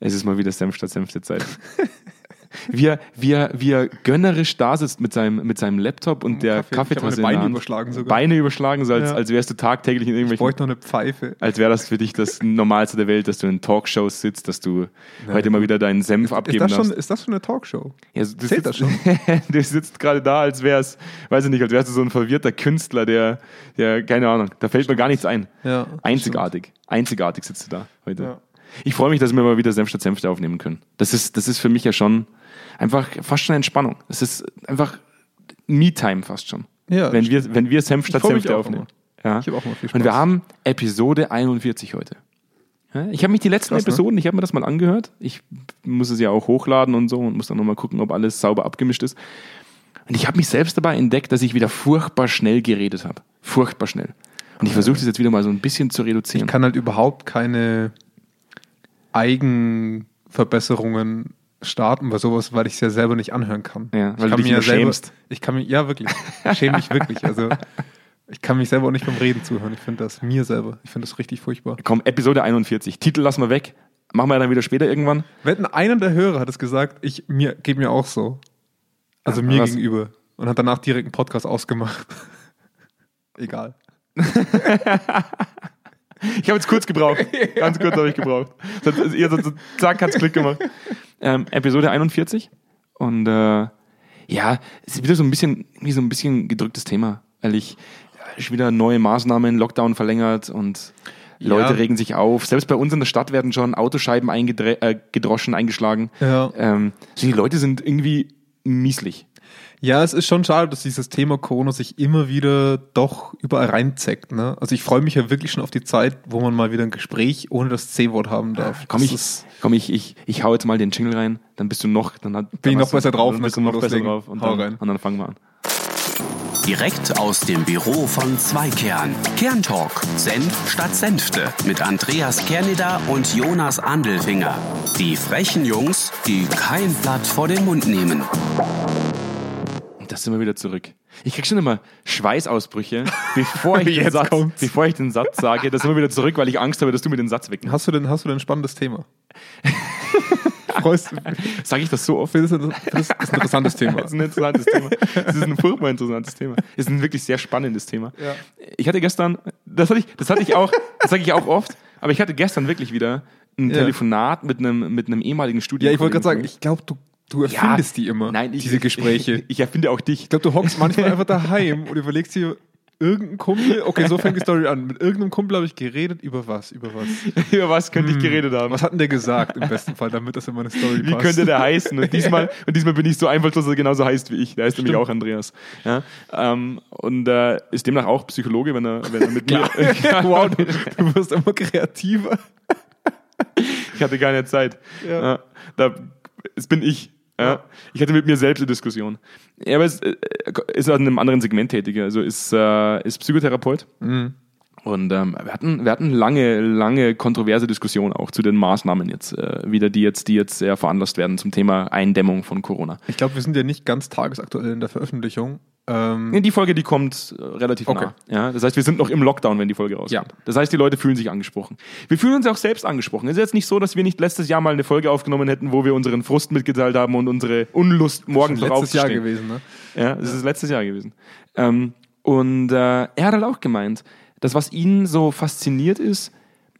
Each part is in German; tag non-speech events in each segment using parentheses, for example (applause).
Es ist mal wieder Senf statt Senfte Zeit. (laughs) wie, er, wie, er, wie er gönnerisch da sitzt mit seinem, mit seinem Laptop und der Kaffee. Ich Kaffeetasse Beine überschlagen sogar. Beine überschlagen, so als, Ja. als wärst du tagtäglich in Ich irgendwelchen bräuchte noch eine Pfeife. als wäre das für dich das (laughs) Normalste der Welt, dass du in Talkshows sitzt, dass du heute mal wieder deinen Senf Ist abgeben das, schon, darfst. ist das schon eine Talkshow? Ja, du, zählt sitzt, das (laughs) du sitzt gerade da, als wär's, weiß ich nicht, als wärst du so ein verwirrter Künstler, der, der, keine Ahnung, da fällt mir gar nichts ein. Ja, Einzigartig. Einzigartig sitzt du da heute. Ja. Ich freue mich, dass wir mal wieder Senf statt Senfte aufnehmen können. Das ist, das ist für mich ja schon einfach fast schon Entspannung. Es ist einfach Me-Time fast schon. Ja, wenn wir, wenn wir Senf statt Senfte aufnehmen. Ja. Ich habe auch mal viel Spaß. Und wir haben Episode 41 heute. Ich habe mich die letzten Krass, ne? Episoden, ich habe mir das mal angehört. Ich muss es ja auch hochladen und so und muss dann nochmal gucken, ob alles sauber abgemischt ist. Und ich habe mich selbst dabei entdeckt, dass ich wieder furchtbar schnell geredet habe. Furchtbar schnell. Und ich versuche das jetzt wieder mal so ein bisschen zu reduzieren. ich kann halt überhaupt keine Eigenverbesserungen starten bei sowas, weil ich es ja selber nicht anhören kann. Ja, weil ich du kann dich mir ja selber, schämst. Ich kann mich, ja wirklich, ich schäme mich wirklich. Also (laughs) ich kann mich selber auch nicht beim Reden zuhören. Ich finde das mir selber. Ich finde das richtig furchtbar. Komm, Episode 41. Titel lassen wir weg. Machen wir dann wieder später irgendwann. Wetten, einer der Hörer hat es gesagt, ich mir geht mir auch so. Also mir was? gegenüber. Und hat danach direkt einen Podcast ausgemacht. (laughs) Egal. (laughs) Ich habe jetzt kurz gebraucht. Ganz kurz habe ich gebraucht. Ihr zack, hat's Klick gemacht. Ähm, Episode 41. Und äh, ja, es ist wieder so ein bisschen, wie so ein bisschen gedrücktes Thema. Weil ich äh, schon wieder neue Maßnahmen, Lockdown verlängert und Leute Ja. regen sich auf. Selbst bei uns in der Stadt werden schon Autoscheiben eingedre äh, gedroschen, eingeschlagen. Ja. Ähm, so die Leute sind irgendwie mieslich. Ja, es ist schon schade, dass dieses Thema Corona sich immer wieder doch überall reinzeckt. Ne? Also ich freue mich ja wirklich schon auf die Zeit, wo man mal wieder ein Gespräch ohne das C-Wort haben darf. Komm, Das ich, ist- komm ich, ich, ich hau jetzt mal den Jingle rein, dann bist du noch, dann hat, Bin ich noch du- besser drauf, dann dann bist du noch besser loslegen. drauf und Hau dann, rein. und dann fangen wir an. Direkt aus dem Büro von Zweikern. Kerntalk. Senf statt Senfte. Mit Andreas Kerneder und Jonas Andelfinger. Die frechen Jungs, die kein Blatt vor den Mund nehmen. Und da sind wir wieder zurück. Ich krieg schon immer Schweißausbrüche, (laughs) bevor ich, den Satz, kommt's. bevor ich den Satz sage. Da sind wir wieder zurück, weil ich Angst habe, dass du mir den Satz wegnimmst. Hast du denn, hast du denn ein spannendes Thema? (laughs) Freust du Sage ich das so oft? das ist ein das ist ein interessantes Thema. Das ist ein interessantes Thema. Das ist ein furchtbar interessantes Thema. Das ist ein wirklich sehr spannendes Thema. Ja. Ich hatte gestern, das hatte ich, das hatte ich auch, das sage ich auch oft, aber ich hatte gestern wirklich wieder ein Ja. Telefonat mit einem, mit einem ehemaligen Studium. Ja, ich wollte gerade sagen, ich glaube, du, du erfindest die immer, nein, ich, diese Gespräche. (laughs) Ich, erfinde auch dich. Ich glaube, du hockst manchmal einfach daheim und überlegst dir, irgendein Kumpel, okay, so fängt die Story an. Mit irgendeinem Kumpel habe ich geredet, über was, über was. (laughs) Über was könnte ich geredet haben? Was hat denn der gesagt im besten Fall, damit das in meine Story Wie passt? könnte der heißen? Und (laughs) diesmal, und diesmal bin ich so einfallslos, dass er genauso heißt wie ich. Der heißt nämlich auch Andreas. Ja? Ähm, und äh, ist demnach auch Psychologe, wenn er, wenn er mit mir. wow, du, du wirst immer kreativer. Ich hatte keine Zeit. Ja. Ja. da, es bin ich. Ja. Ich hatte mit mir selbst eine Diskussion. Er aber ist, äh, ist an einem anderen Segment tätig. Also ist, äh, ist Psychotherapeut. Mhm. Und ähm, wir hatten, wir hatten lange, lange kontroverse Diskussionen auch zu den Maßnahmen jetzt, äh, wieder, die jetzt, die jetzt äh, veranlasst werden zum Thema Eindämmung von Corona. Ich glaube, wir sind ja nicht ganz tagesaktuell in der Veröffentlichung. Ähm, Nee, Die Folge, die kommt äh, relativ Okay. nah. Ja, das heißt, wir sind noch im Lockdown, wenn die Folge rauskommt. Ja. Das heißt, die Leute fühlen sich angesprochen. Wir fühlen uns auch selbst angesprochen. Es ist jetzt nicht so, dass wir nicht letztes Jahr mal eine Folge aufgenommen hätten, wo wir unseren Frust mitgeteilt haben und unsere Unlust, morgen schon letztes Jahr gewesen, ne? Ja, das ist letztes Jahr gewesen. Ähm, und äh, er hat halt auch gemeint, dass was ihn so fasziniert ist,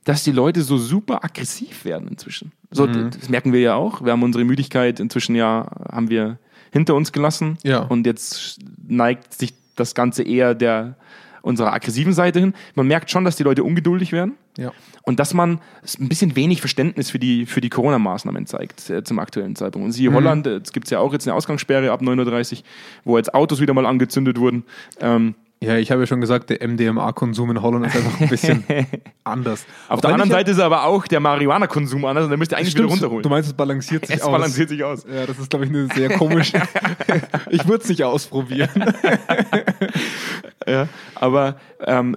dass die Leute so super aggressiv werden inzwischen. So, Mhm. Das merken wir ja auch. Wir haben unsere Müdigkeit inzwischen ja, haben wir hinter uns gelassen. Ja. Und jetzt neigt sich das Ganze eher der unserer aggressiven Seite hin. Man merkt schon, dass die Leute ungeduldig werden. Ja. Und dass man ein bisschen wenig Verständnis für die, für die Corona-Maßnahmen zeigt äh, zum aktuellen Zeitpunkt. Und siehe Holland, äh, es gibt ja auch jetzt eine Ausgangssperre ab 9.30 Uhr, wo jetzt Autos wieder mal angezündet wurden. Ähm, Ja, ich habe ja schon gesagt, der MDMA-Konsum in Holland ist einfach ein bisschen (laughs) anders. auf der Weil anderen Seite ist aber auch der Marihuana-Konsum anders und der müsste eigentlich Stimmt, wieder runterholen. Du meinst, es balanciert sich es aus. balanciert sich aus. Ja, das ist, glaube ich, eine sehr komische. (laughs) (laughs) ich würde es nicht ausprobieren. Ja, aber ähm,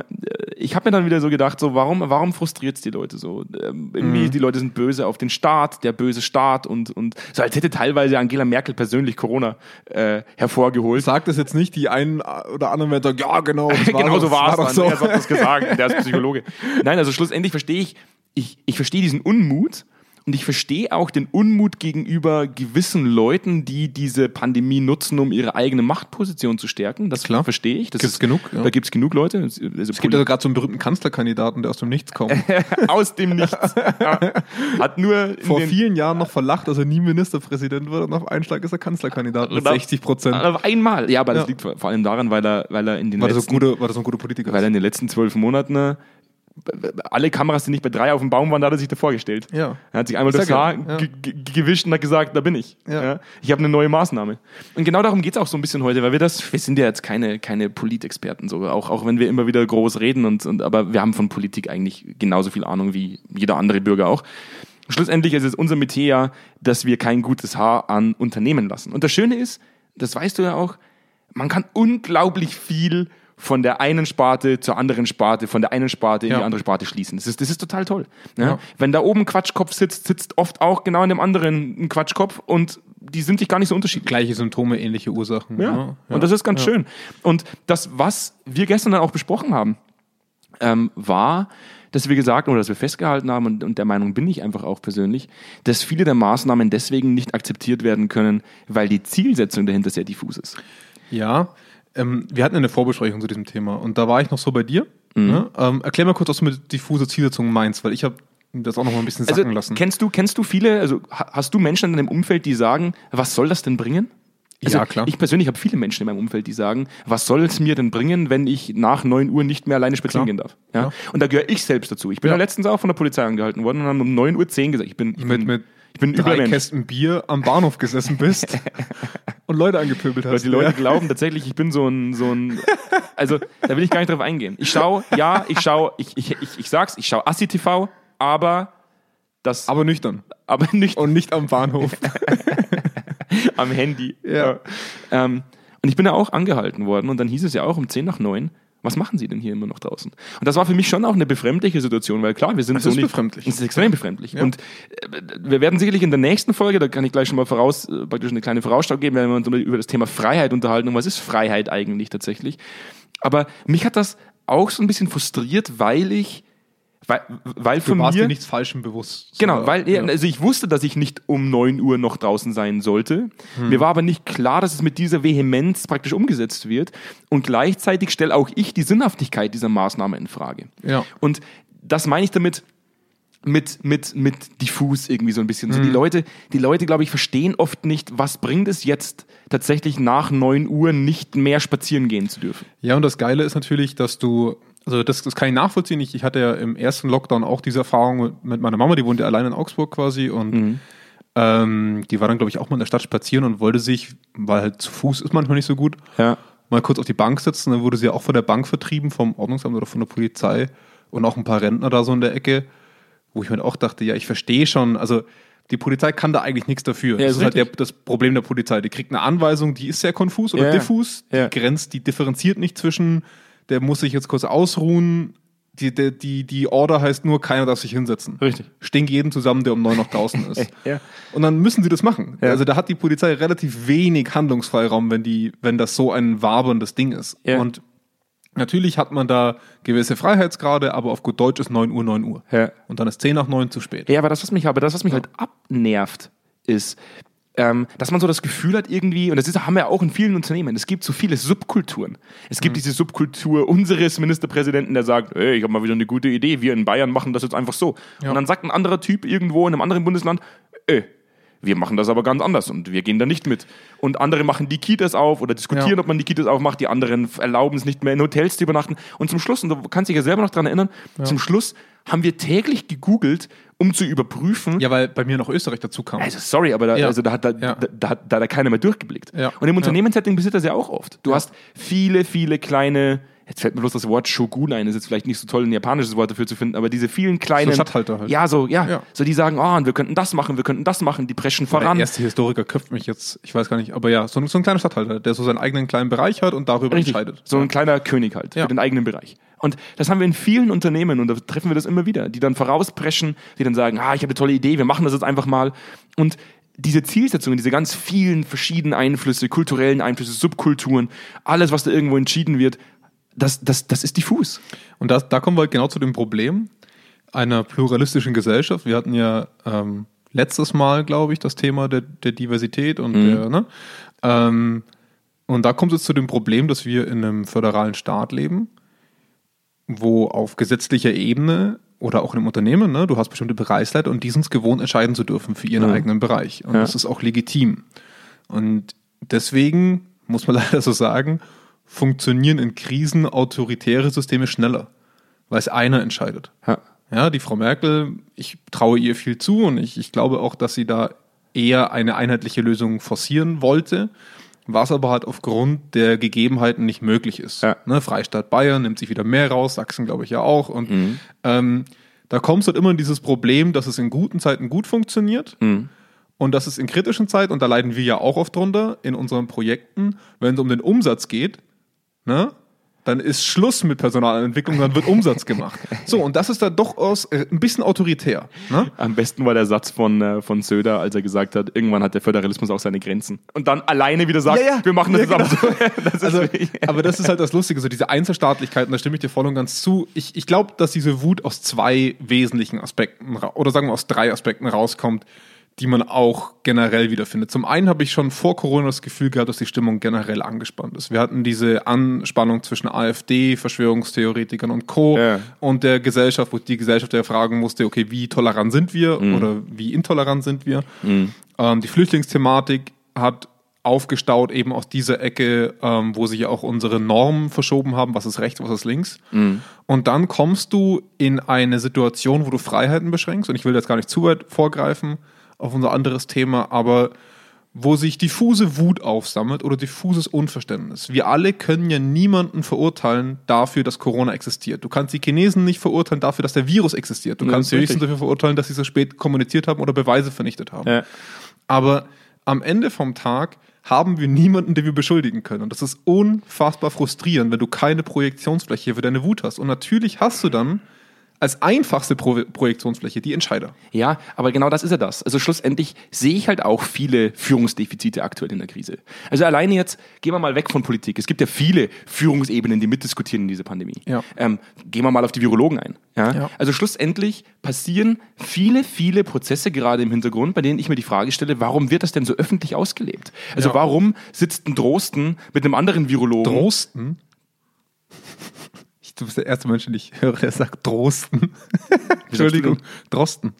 ich habe mir dann wieder so gedacht, so warum, warum frustriert es die Leute so? Ähm, irgendwie, Mhm. die Leute sind böse auf den Staat, der böse Staat und, und so als hätte teilweise Angela Merkel persönlich Corona äh, hervorgeholt. Sagt das jetzt nicht, die einen oder anderen werden sagen, ja, genau, (laughs) genau so war es. so. Andreas hat das gesagt, der ist Psychologe. Nein, also schlussendlich verstehe ich, ich, ich verstehe diesen Unmut Und ich verstehe auch den Unmut gegenüber gewissen Leuten, die diese Pandemie nutzen, um ihre eigene Machtposition zu stärken. Das Klar. verstehe ich. Das Gibt's ist, genug, ja. Da gibt es genug Leute. Also Es gibt also gerade so einen berühmten Kanzlerkandidaten, der aus dem Nichts kommt. (laughs) aus dem Nichts. Ja. (laughs) Hat nur Vor vielen Jahren noch verlacht, dass er nie Ministerpräsident wird und auf einen Schlag ist er Kanzlerkandidat mit Und auf- 60 Prozent. auf einmal. Ja, aber das Ja. liegt vor allem daran, weil er, weil er in den so letzten, ein guter, war das so ein guter Politiker? weil er in den letzten zwölf Monaten alle Kameras, die nicht bei drei auf dem Baum waren, da hat er sich davor gestellt. Ja. Er hat sich einmal das Haar ja. ge- ge- gewischt und hat gesagt, da bin ich. Ja. Ich habe eine neue Maßnahme. Und genau darum geht es auch so ein bisschen heute, weil wir das, wir sind ja jetzt keine, keine Politexperten, so, auch, auch wenn wir immer wieder groß reden, und, und, aber wir haben von Politik eigentlich genauso viel Ahnung wie jeder andere Bürger auch. Schlussendlich ist es unser Metier ja, dass wir kein gutes Haar an Unternehmen lassen. Und das Schöne ist, das weißt du ja auch, man kann unglaublich viel von der einen Sparte zur anderen Sparte, von der einen Sparte in Ja. die andere Sparte schließen. Das ist, das ist total toll. Ja? Ja. Wenn da oben ein Quatschkopf sitzt, sitzt oft auch genau in dem anderen ein Quatschkopf und die sind sich gar nicht so unterschiedlich. Gleiche Symptome, ähnliche Ursachen. Ja. Und das ist ganz schön. Und das, was wir gestern dann auch besprochen haben, ähm, war, dass wir gesagt haben oder dass wir festgehalten haben, und, und der Meinung bin ich einfach auch persönlich, dass viele der Maßnahmen deswegen nicht akzeptiert werden können, weil die Zielsetzung dahinter sehr diffus ist. Ja, ähm, wir hatten eine Vorbesprechung zu diesem Thema und da war ich noch so bei dir. Mhm. Ne? Ähm, erklär mal kurz, was du mit diffuse Zielsetzung meinst, weil ich habe das auch noch mal ein bisschen sacken Also lassen. kennst du, kennst du viele, also ha- hast du Menschen in deinem Umfeld, die sagen, was soll das denn bringen? Also Ja, klar. Ich persönlich habe viele Menschen in meinem Umfeld, die sagen, was soll es mir denn bringen, wenn ich nach 9 Uhr nicht mehr alleine spazieren gehen darf? Ja? Ja. Und da gehöre ich selbst dazu. Ich bin Ja. letztens auch von der Polizei angehalten worden und haben um 9 Uhr 10 gesagt, ich bin, ich mit, bin, mit ich bin ein drei Mensch. Kästen Bier am Bahnhof gesessen bist (laughs) und Leute angepöbelt Weil hast. die Leute ja. glauben tatsächlich, ich bin so ein, so ein, also da will ich gar nicht drauf eingehen. Ich schaue, ja, ich schaue, ich, ich, ich, ich sag's, ich schaue Assi TV, aber das, Aber nüchtern. aber nicht Und nicht am Bahnhof. (laughs) am Handy. Ja. Ähm, und ich bin da auch angehalten worden und dann hieß es ja auch um 10 nach 9, was machen Sie denn hier immer noch draußen? Und das war für mich schon auch eine befremdliche Situation, weil klar, wir sind Es so ist nicht. befremdlich. Es ist extrem befremdlich. Und äh, wir werden sicherlich in der nächsten Folge, da kann ich gleich schon mal voraus, äh, praktisch eine kleine Vorausschau geben, wenn wir uns über das Thema Freiheit unterhalten und was ist Freiheit eigentlich tatsächlich. Aber mich hat das auch so ein bisschen frustriert, weil ich, weil, weil Du von warst mir, dir nichts Falschem bewusst. Genau, weil ja. also ich wusste, dass ich nicht um 9 Uhr noch draußen sein sollte. Hm. Mir war aber nicht klar, dass es mit dieser Vehemenz praktisch umgesetzt wird. Und gleichzeitig stelle auch ich die Sinnhaftigkeit dieser Maßnahme in Frage. Ja. Und das meine ich damit mit, mit, mit diffus irgendwie so ein bisschen. So Hm. die Leute, die Leute, glaube ich, verstehen oft nicht, was bringt es jetzt tatsächlich nach 9 Uhr nicht mehr spazieren gehen zu dürfen. Ja, und das Geile ist natürlich, dass du, also das, das kann ich nachvollziehen. Ich, ich hatte ja im ersten Lockdown auch diese Erfahrung mit, meiner Mama, die wohnte allein in Augsburg quasi und Mhm. ähm, die war dann, glaube ich, auch mal in der Stadt spazieren und wollte sich, weil halt zu Fuß ist manchmal nicht so gut, Ja. mal kurz auf die Bank setzen. Dann wurde sie auch von der Bank vertrieben, vom Ordnungsamt oder von der Polizei und auch ein paar Rentner da so in der Ecke, wo ich mir auch dachte, ja, ich verstehe schon, also die Polizei kann da eigentlich nichts dafür. Ja, das ist ist halt der, das Problem der Polizei. Die kriegt eine Anweisung, die ist sehr konfus oder Ja. diffus, die Ja. grenzt, die differenziert nicht zwischen, der muss sich jetzt kurz ausruhen, die, der, die, die Order heißt nur, keiner darf sich hinsetzen. Richtig. Stink jeden zusammen, der um neun noch draußen (laughs) ist. Ja. Und dann müssen sie das machen. Ja. Also da hat die Polizei relativ wenig Handlungsfreiraum, wenn die, wenn das so ein waberndes Ding ist. Ja. Und natürlich hat man da gewisse Freiheitsgrade, aber auf gut Deutsch ist 9 Uhr 9 Uhr. Ja. Und dann ist 10 nach 9 zu spät. Ja, aber das, was mich, aber das, was mich halt abnervt, ist, ähm, dass man so das Gefühl hat irgendwie, und das ist, haben wir auch in vielen Unternehmen, es gibt so viele Subkulturen. Es Mhm. gibt diese Subkultur unseres Ministerpräsidenten, der sagt, hey, ich habe mal wieder eine gute Idee, wir in Bayern machen das jetzt einfach so. Und dann sagt ein anderer Typ irgendwo in einem anderen Bundesland, ey, wir machen das aber ganz anders und wir gehen da nicht mit. Und andere machen die Kitas auf oder diskutieren, Ja. ob man die Kitas aufmacht, die anderen erlauben es nicht mehr in Hotels zu übernachten. Und zum Schluss, und du kannst dich ja selber noch dran erinnern, zum Schluss haben wir täglich gegoogelt, um zu überprüfen, Ja, weil bei mir noch Österreich dazu kam. also sorry, aber da, Ja. also da, hat, da, Ja. da, da, da da keiner mehr durchgeblickt. Ja. Und im Ja. Unternehmenssetting passiert das ja auch oft. Du hast viele, viele kleine, jetzt fällt mir bloß das Wort Shogun ein, ist jetzt vielleicht nicht so toll, ein japanisches Wort dafür zu finden, aber diese vielen kleinen. So Statthalter halt. Ja, so, ja, Ja. So die sagen, oh, wir könnten das machen, wir könnten das machen, die preschen voran. Der erste Historiker köpft mich jetzt, ich weiß gar nicht, aber ja, so, ein- so ein kleiner Stadthalter, der so seinen eigenen kleinen Bereich hat und darüber Richtig. entscheidet. So ein kleiner König halt Ja. für den eigenen Bereich. Und das haben wir in vielen Unternehmen und da treffen wir das immer wieder, die dann vorauspreschen, die dann sagen, ah, ich habe eine tolle Idee, wir machen das jetzt einfach mal. Und diese Zielsetzungen, diese ganz vielen verschiedenen Einflüsse, kulturellen Einflüsse, Subkulturen, alles, was da irgendwo entschieden wird, das, das, das ist diffus. Und das, da kommen wir halt genau zu dem Problem. einer pluralistischen Gesellschaft. Wir hatten ja ähm, letztes Mal, glaube ich, das Thema der, der Diversität und Mhm. der, ne? Ähm, und da kommt es zu dem Problem, dass wir in einem föderalen Staat leben, wo auf gesetzlicher Ebene oder auch in einem Unternehmen, ne, du hast bestimmte Bereichsleiter und die sind es gewohnt, entscheiden zu dürfen für ihren Mhm. eigenen Bereich. Und Ja. das ist auch legitim. Und deswegen, muss man (laughs) leider so sagen, funktionieren in Krisen autoritäre Systeme schneller, weil es einer entscheidet. Ja. Ja, die Frau Merkel, ich traue ihr viel zu und ich, ich glaube auch, dass sie da eher eine einheitliche Lösung forcieren wollte, was aber halt aufgrund der Gegebenheiten nicht möglich ist. Ja. Ne, Freistaat Bayern nimmt sich wieder mehr raus, Sachsen glaube ich ja auch. Und Mhm. ähm, da kommst du halt immer in dieses Problem, dass es in guten Zeiten gut funktioniert Mhm. und dass es in kritischen Zeiten, und da leiden wir ja auch oft drunter in unseren Projekten, wenn es um den Umsatz geht, ne, dann ist Schluss mit Personalentwicklung, dann wird Umsatz gemacht. So, und das ist da doch aus, äh, ein bisschen autoritär. Ne? Am besten war der Satz von, äh, von Söder, als er gesagt hat, irgendwann hat der Föderalismus auch seine Grenzen. Und dann alleine wieder sagt, Ja, ja. wir machen das Ja, jetzt aber so. (laughs) Das ist Also, aber das ist halt das Lustige, so diese Einzelstaatlichkeit, und da stimme ich dir voll und ganz zu. Ich, ich glaube, dass diese Wut aus zwei wesentlichen Aspekten, oder sagen wir aus drei Aspekten rauskommt, die man auch generell wiederfindet. Zum einen habe ich schon vor Corona das Gefühl gehabt, dass die Stimmung generell angespannt ist. Wir hatten diese Anspannung zwischen AfD, Verschwörungstheoretikern und Co. Ja. und der Gesellschaft, wo die Gesellschaft ja fragen musste, okay, wie tolerant sind wir oder wie intolerant sind wir? Ähm, die Flüchtlingsthematik hat aufgestaut eben aus dieser Ecke, ähm, wo sich ja auch unsere Normen verschoben haben, was ist rechts, was ist links. Und dann kommst du in eine Situation, wo du Freiheiten beschränkst, und ich will jetzt gar nicht zu weit vorgreifen auf unser anderes Thema, aber wo sich diffuse Wut aufsammelt oder diffuses Unverständnis. Wir alle können ja niemanden verurteilen dafür, dass Corona existiert. Du kannst die Chinesen nicht verurteilen dafür, dass der Virus existiert. Du Ja, kannst ist höchstens dafür verurteilen, dass sie so spät kommuniziert haben oder Beweise vernichtet haben. Ja. Aber am Ende vom Tag haben wir niemanden, den wir beschuldigen können. Und das ist unfassbar frustrierend, wenn du keine Projektionsfläche für deine Wut hast. Und natürlich hast du dann als einfachste Pro Projektionsfläche die Entscheider. Ja, aber genau das ist ja das. Also schlussendlich sehe ich halt auch viele Führungsdefizite aktuell in der Krise. Also alleine jetzt, gehen wir mal weg von Politik. Es gibt ja viele Führungsebenen, die mitdiskutieren in dieser Pandemie. Ja. Ähm, gehen wir mal auf die Virologen ein. Ja? Ja. Also schlussendlich passieren viele, viele Prozesse gerade im Hintergrund, bei denen ich mir die Frage stelle, warum wird das denn so öffentlich ausgelebt? Also Ja. warum sitzt ein Drosten mit einem anderen Virologen? Drosten? Du bist der erste Mensch, den ich höre, der sagt Drosten. (laughs) Entschuldigung. Drosten.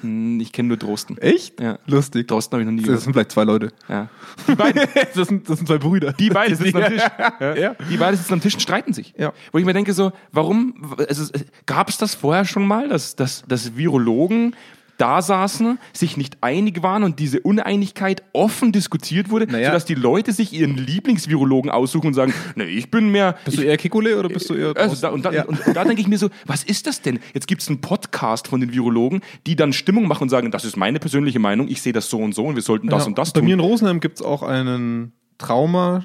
Hm, Ich kenne nur Drosten. Echt? Ja. Lustig. Drosten habe ich noch nie Das gehört. sind vielleicht zwei Leute. Ja. (laughs) Das sind, das sind zwei Brüder. Die beiden sitzen am Tisch. Ja. Die beiden sitzen am Tisch und streiten sich. Ja. Wo ich mir denke, so, warum, also, gab es das vorher schon mal, dass, dass, dass Virologen da saßen, sich nicht einig waren und diese Uneinigkeit offen diskutiert wurde, Naja. sodass die Leute sich ihren Lieblingsvirologen aussuchen und sagen, (laughs) nee, ich bin mehr... Bist ich, du eher Kikule oder bist du eher also da, und, da, Ja. und, da denke ich mir so, was ist das denn? Jetzt gibt es einen Podcast von den Virologen, die dann Stimmung machen und sagen, das ist meine persönliche Meinung, ich sehe das so und so und wir sollten das Ja. und das Bei tun. mir in Rosenheim gibt es auch einen Trauma,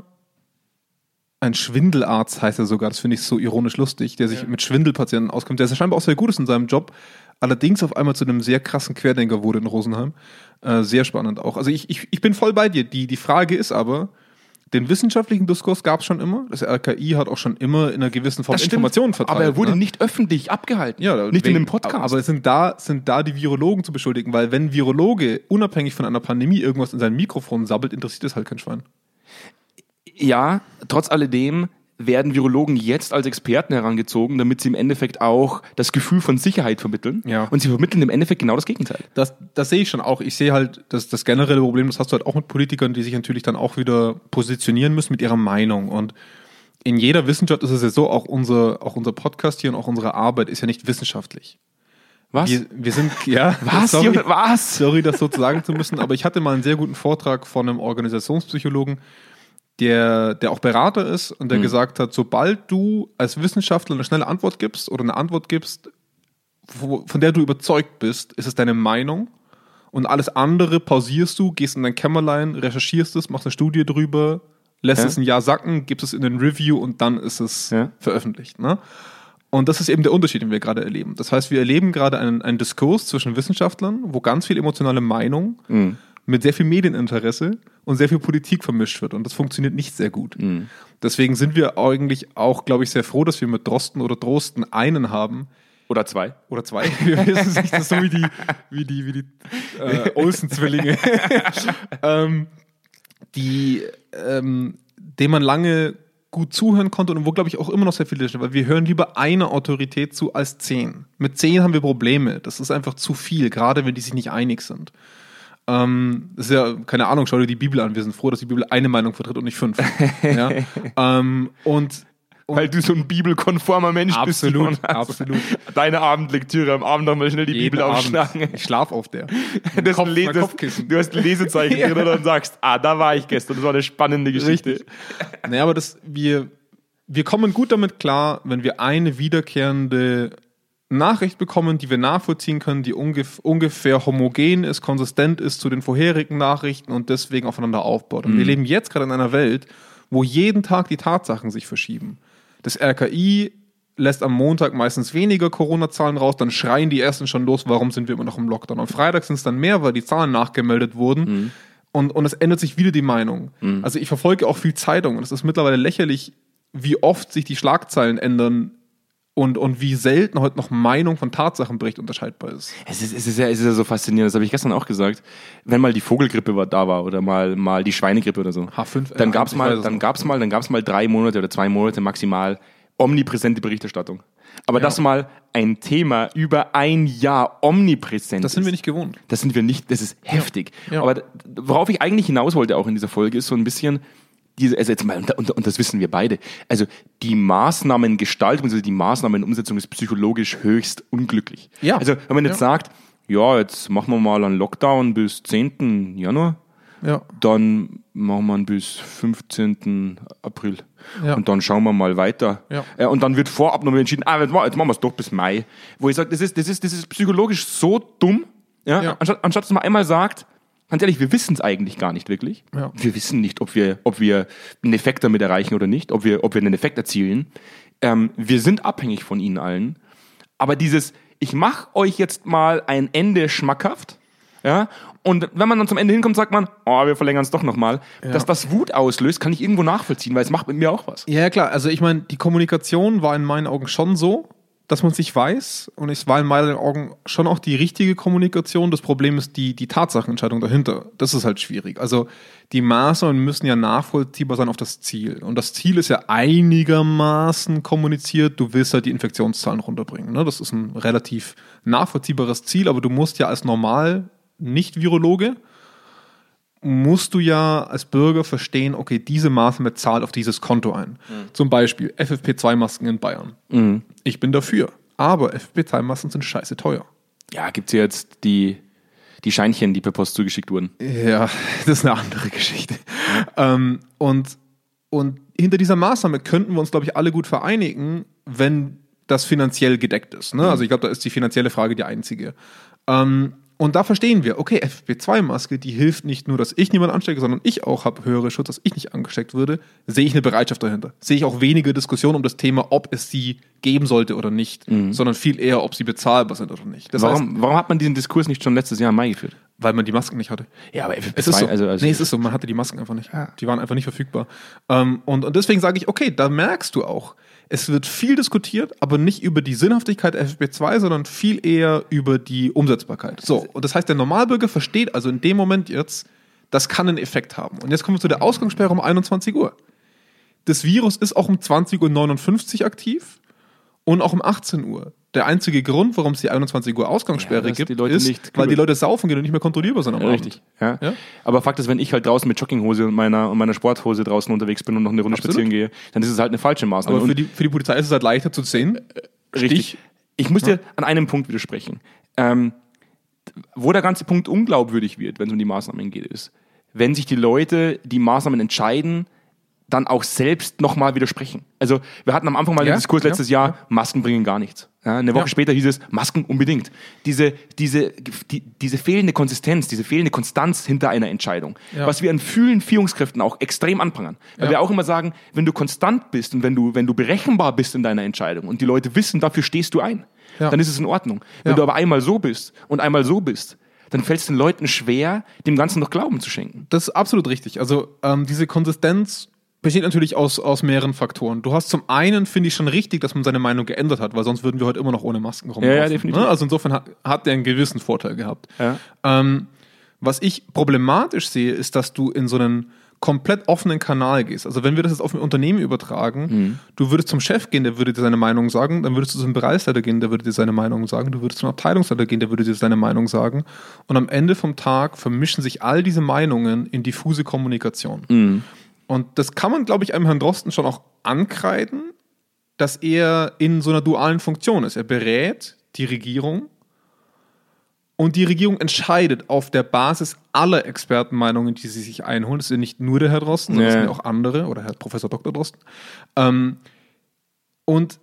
ein Schwindelarzt heißt er sogar, das finde ich so ironisch lustig, der sich mit Schwindelpatienten auskommt, der ist scheinbar auch sehr gut ist in seinem Job, allerdings auf einmal zu einem sehr krassen Querdenker wurde in Rosenheim. Äh, sehr spannend auch. Also ich, ich, ich bin voll bei dir. Die, die Frage ist aber, den wissenschaftlichen Diskurs gab es schon immer. Das RKI hat auch schon immer in einer gewissen Form stimmt, Informationen verteilt. aber er wurde ne? nicht öffentlich abgehalten. Ja, nicht in wegen- einem Podcast. Aber sind da, sind da die Virologen zu beschuldigen? Weil wenn Virologe unabhängig von einer Pandemie irgendwas in sein Mikrofon sabbelt, interessiert das halt kein Schwein. ja, trotz alledem werden Virologen jetzt als Experten herangezogen, damit sie im Endeffekt auch das Gefühl von Sicherheit vermitteln. Ja. Und sie vermitteln im Endeffekt genau das Gegenteil. Das, das sehe ich schon auch. Ich sehe halt das, das generelle Problem, das hast du halt auch mit Politikern, die sich natürlich dann auch wieder positionieren müssen mit ihrer Meinung. Und in jeder Wissenschaft ist es ja so, auch unser, auch unser Podcast hier und auch unsere Arbeit ist ja nicht wissenschaftlich. Was? Wir, wir sind, ja, (laughs) was? sorry, was? sorry, das so sagen zu müssen, aber ich hatte mal einen sehr guten Vortrag von einem Organisationspsychologen, der, der auch Berater ist und der Mhm. gesagt hat, sobald du als Wissenschaftler eine schnelle Antwort gibst oder eine Antwort gibst, von der du überzeugt bist, ist es deine Meinung und alles andere pausierst du, gehst in dein Kämmerlein, recherchierst es, machst eine Studie drüber, lässt Ja. es ein Jahr sacken, gibst es in den Review und dann ist es Ja. veröffentlicht. Ne? Und das ist eben der Unterschied, den wir gerade erleben. Das heißt, wir erleben gerade einen, einen Diskurs zwischen Wissenschaftlern, wo ganz viel emotionale Meinung Mhm. Mit sehr viel Medieninteresse und sehr viel Politik vermischt wird. Und das funktioniert nicht sehr gut. Deswegen sind wir eigentlich auch, glaube ich, sehr froh, dass wir mit Drosten oder Drosten einen haben, Oder zwei. Oder zwei. (laughs) Wir wissen es nicht. Das ist so wie die, wie die, wie die äh, Olsen-Zwillinge. (laughs) ähm, die, ähm, dem man lange gut zuhören konnte und wo, glaube ich, auch immer noch sehr viele stehen, weil wir hören lieber eine Autorität zu als zehn. Mit zehn haben wir Probleme. Das ist einfach zu viel, gerade wenn die sich nicht einig sind. Ähm, das ist ja, keine Ahnung, schau dir die Bibel an. Wir sind froh, dass die Bibel eine Meinung vertritt und nicht fünf. (laughs) ja? ähm, und weil du so ein bibelkonformer Mensch absolut, bist. Absolut, absolut. Deine Abendlektüre, am Abend nochmal schnell die Jeden Bibel aufschlagen. Abend. Ich schlaf auf der. (laughs) Das Kopf, das, Kopfkissen. Du hast ein Lesezeichen (laughs) ja. drin und sagst, ah, da war ich gestern. Das war eine spannende Geschichte. Richtig. Naja, aber das, wir, wir kommen gut damit klar, wenn wir eine wiederkehrende Nachricht bekommen, die wir nachvollziehen können, die ungef ungefähr homogen ist, konsistent ist zu den vorherigen Nachrichten und deswegen aufeinander aufbaut. Und mhm. wir leben jetzt gerade in einer Welt, wo jeden Tag die Tatsachen sich verschieben. Das RKI lässt am Montag meistens weniger Corona-Zahlen raus, dann schreien die ersten schon los, warum sind wir immer noch im Lockdown. Am Freitag sind es dann mehr, weil die Zahlen nachgemeldet wurden. Mhm. Und, und es ändert sich wieder die Meinung. Mhm. Also ich verfolge auch viel Zeitung und es ist mittlerweile lächerlich, wie oft sich die Schlagzeilen ändern und, und wie selten heute noch Meinung von Tatsachenbericht unterscheidbar ist. Es ist, es ist, ja, es ist ja so faszinierend, das habe ich gestern auch gesagt. Wenn mal die Vogelgrippe war, da war oder mal, mal die Schweinegrippe oder so, H5, dann gab es mal, dann gab's mal, dann gab's mal drei Monate oder zwei Monate maximal omnipräsente Berichterstattung. Aber ja. das mal ein Thema über ein Jahr omnipräsent. Das sind wir nicht gewohnt. Das sind wir nicht, das ist heftig. Ja. Ja. Aber worauf ich eigentlich hinaus wollte auch in dieser Folge ist so ein bisschen, diese, also jetzt mal, und, und, das wissen wir beide, also die Maßnahmengestaltung, also die Maßnahmenumsetzung ist psychologisch höchst unglücklich. Ja. Also wenn man jetzt ja. sagt, ja, jetzt machen wir mal einen Lockdown bis 10. Januar, ja. dann machen wir ihn bis 15. April. Ja. Und dann schauen wir mal weiter. Ja. Äh, und dann wird vorab noch entschieden, ah, jetzt machen wir es doch bis Mai. Wo ich sage, das ist, das, ist, das ist psychologisch so dumm, ja. Anstatt, anstatt dass man einmal sagt, ganz ehrlich, wir wissen es eigentlich gar nicht wirklich. Ja. Wir wissen nicht, ob wir, ob wir einen Effekt damit erreichen oder nicht, ob wir, ob wir einen Effekt erzielen. Ähm, wir sind abhängig von ihnen allen. Aber dieses, ich mache euch jetzt mal ein Ende schmackhaft, ja, und wenn man dann zum Ende hinkommt, sagt man, oh, wir verlängern es doch nochmal. Ja. Dass das Wut auslöst, kann ich irgendwo nachvollziehen, weil es macht mit mir auch was. Ja, klar. Also ich meine, die Kommunikation war in meinen Augen schon so, dass man sich weiß und es war in meinen Augen schon auch die richtige Kommunikation. Das Problem ist die, die Tatsachenentscheidung dahinter. Das ist halt schwierig. Also die Maßnahmen müssen ja nachvollziehbar sein auf das Ziel. Und das Ziel ist ja einigermaßen kommuniziert. Du willst halt die Infektionszahlen runterbringen. Ne? Das ist ein relativ nachvollziehbares Ziel, aber du musst ja als normal Nicht-Virologe musst du ja als Bürger verstehen, okay, diese Maßnahme zahlt auf dieses Konto ein. Mhm. Zum Beispiel FFP2-Masken in Bayern. Mhm. Ich bin dafür. Aber FFP2-Masken sind scheiße teuer. Ja, gibt es jetzt die, die Scheinchen, die per Post zugeschickt wurden? Ja, (laughs) das ist eine andere Geschichte. Ähm, und, und hinter dieser Maßnahme könnten wir uns, glaube ich, alle gut vereinigen, wenn das finanziell gedeckt ist. Ne? Mhm. Also ich glaube, da ist die finanzielle Frage die einzige. Ähm, und da verstehen wir, okay, FFP2-Maske, die hilft nicht nur, dass ich niemanden anstecke, sondern ich auch habe höhere Schutz, dass ich nicht angesteckt würde. Sehe ich eine Bereitschaft dahinter. Sehe ich auch weniger Diskussion um das Thema, ob es sie geben sollte oder nicht, mhm. sondern viel eher, ob sie bezahlbar sind oder nicht. Das warum, heißt, warum hat man diesen Diskurs nicht schon letztes Jahr im Mai geführt? Weil man die Masken nicht hatte. Ja, aber FFP2, es ist so. also, also Nee, es ist so, man hatte die Masken einfach nicht. Ja. Die waren einfach nicht verfügbar. Ähm, und, und deswegen sage ich, okay, da merkst du auch, es wird viel diskutiert, aber nicht über die Sinnhaftigkeit FFP2, sondern viel eher über die Umsetzbarkeit. So, und das heißt, der Normalbürger versteht also in dem Moment jetzt, das kann einen Effekt haben. Und jetzt kommen wir zu der Ausgangssperre um 21 Uhr. Das Virus ist auch um 20.59 Uhr aktiv und auch um 18 Uhr. Der einzige Grund, warum es die 21 Uhr Ausgangssperre ja, gibt, ist, nicht, weil die Leute saufen gehen und nicht mehr kontrollierbar sind am ja, Richtig. Ja. ja. Aber Fakt ist, wenn ich halt draußen mit Jogginghose und meiner, und meiner Sporthose draußen unterwegs bin und noch eine Runde Absolut. spazieren gehe, dann ist es halt eine falsche Maßnahme. Aber für die, für die Polizei ist es halt leichter zu sehen. Äh, richtig. Ich muss dir an einem Punkt widersprechen. Ähm, wo der ganze Punkt unglaubwürdig wird, wenn es um die Maßnahmen geht, ist, wenn sich die Leute die Maßnahmen entscheiden, dann auch selbst nochmal widersprechen. Also wir hatten am Anfang mal ja, den Diskurs letztes ja, Jahr, Masken bringen gar nichts. Ja, eine Woche später hieß es, Masken unbedingt. Diese, diese, die, diese fehlende Konsistenz, diese fehlende Konstanz hinter einer Entscheidung, was wir an vielen Führungskräften auch extrem anprangern. Weil wir auch immer sagen, wenn du konstant bist und wenn du, wenn du berechenbar bist in deiner Entscheidung und die Leute wissen, dafür stehst du ein, dann ist es in Ordnung. Wenn du aber einmal so bist und einmal so bist, dann fällt es den Leuten schwer, dem Ganzen noch Glauben zu schenken. Das ist absolut richtig. Also ähm, diese Konsistenz besteht natürlich aus, aus mehreren Faktoren. Du hast zum einen, finde ich schon richtig, dass man seine Meinung geändert hat, weil sonst würden wir heute immer noch ohne Masken rumlaufen. Ja, ja, definitiv. Ne? Also insofern hat, hat der einen gewissen Vorteil gehabt. Ja. Ähm, was ich problematisch sehe, ist, dass du in so einen komplett offenen Kanal gehst. Also wenn wir das jetzt auf ein Unternehmen übertragen, Mhm. du würdest zum Chef gehen, der würde dir seine Meinung sagen, dann würdest du zum Bereichsleiter gehen, der würde dir seine Meinung sagen, du würdest zum Abteilungsleiter gehen, der würde dir seine Meinung sagen. Und am Ende vom Tag vermischen sich all diese Meinungen in diffuse Kommunikation. Mhm. Und das kann man, glaube ich, einem Herrn Drosten schon auch ankreiden, dass er in so einer dualen Funktion ist. Er berät die Regierung und die Regierung entscheidet auf der Basis aller Expertenmeinungen, die sie sich einholen. Das ist ja nicht nur der Herr Drosten, sondern Ja. das sind auch andere oder Herr Professor Dr. Drosten. Ähm, und